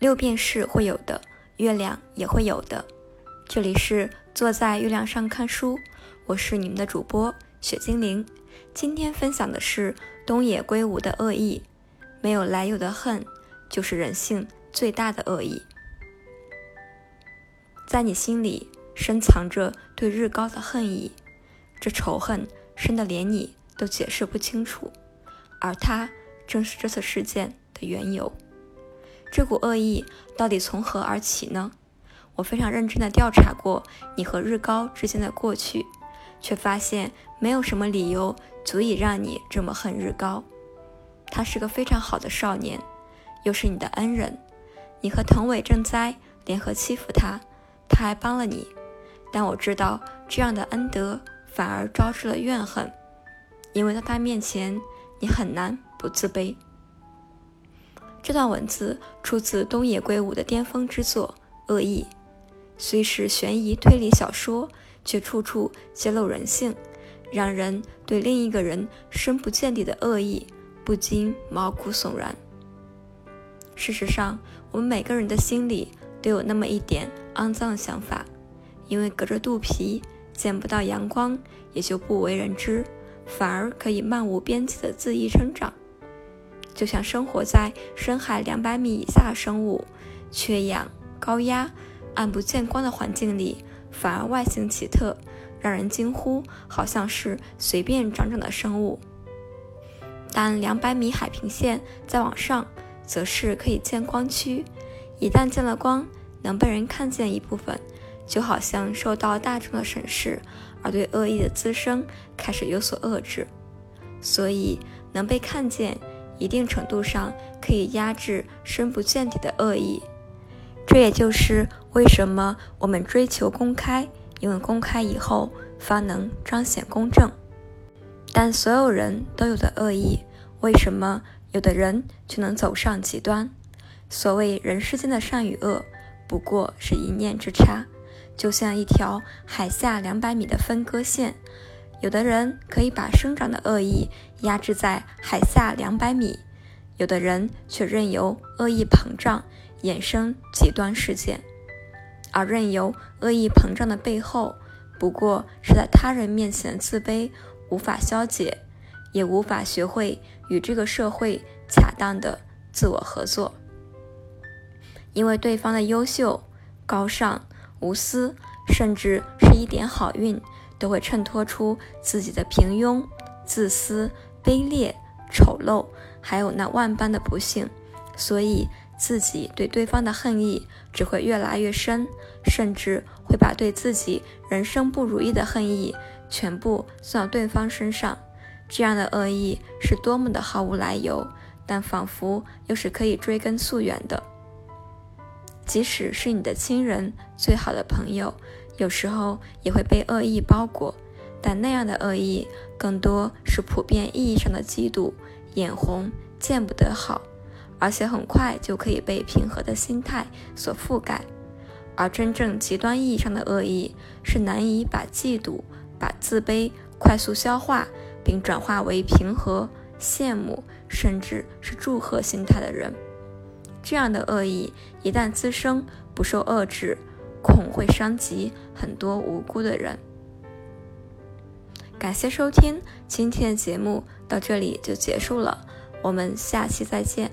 六便士会有的，月亮也会有的。这里是坐在月亮上看书，我是你们的主播雪精灵。今天分享的是东野圭吾的恶意，没有来由的恨，就是人性最大的恶意。在你心里深藏着对日高的恨意，这仇恨深的连你都解释不清楚，而它正是这次事件的缘由。这股恶意到底从何而起呢？我非常认真地调查过你和日高之间的过去，却发现没有什么理由足以让你这么恨日高。他是个非常好的少年，又是你的恩人。你和藤尾正哉联合欺负他，他还帮了你。但我知道这样的恩德反而招致了怨恨，因为在他面前你很难不自卑。这段文字出自东野圭吾的巅峰之作《恶意》，虽是悬疑推理小说，却处处揭露人性，让人对另一个人深不见底的恶意不禁毛骨悚然。事实上，我们每个人的心里都有那么一点肮脏想法，因为隔着肚皮见不到阳光，也就不为人知，反而可以漫无边际的恣意生长。就像生活在深海两百米以下的生物，缺氧、高压、暗不见光的环境里，反而外形奇特，让人惊呼，好像是随便长长的生物。但两百米海平线再往上，则是可以见光区，一旦见了光，能被人看见一部分，就好像受到大众的审视，而对恶意的滋生开始有所遏制，所以能被看见。一定程度上可以压制深不见底的恶意，这也就是为什么我们追求公开，因为公开以后方能彰显公正。但所有人都有的恶意，为什么有的人却能走上极端？所谓人世间的善与恶，不过是一念之差，就像一条海下两百米的分割线。有的人可以把生长的恶意压制在海下两百米，有的人却任由恶意膨胀，衍生极端事件。而任由恶意膨胀的背后，不过是在他人面前的自卑无法消解，也无法学会与这个社会恰当的自我合作。因为对方的优秀、高尚、无私，甚至是一点好运。都会衬托出自己的平庸、自私、卑劣、丑陋，还有那万般的不幸，所以自己对对方的恨意只会越来越深，甚至会把对自己人生不如意的恨意全部算到对方身上。这样的恶意是多么的毫无来由，但仿佛又是可以追根溯源的。即使是你的亲人、最好的朋友。有时候也会被恶意包裹，但那样的恶意更多是普遍意义上的嫉妒、眼红、见不得好，而且很快就可以被平和的心态所覆盖。而真正极端意义上的恶意，是难以把嫉妒、把自卑快速消化，并转化为平和、羡慕，甚至是祝贺心态的人。这样的恶意一旦滋生，不受遏制。恐会伤及很多无辜的人。感谢收听，今天的节目到这里就结束了，我们下期再见。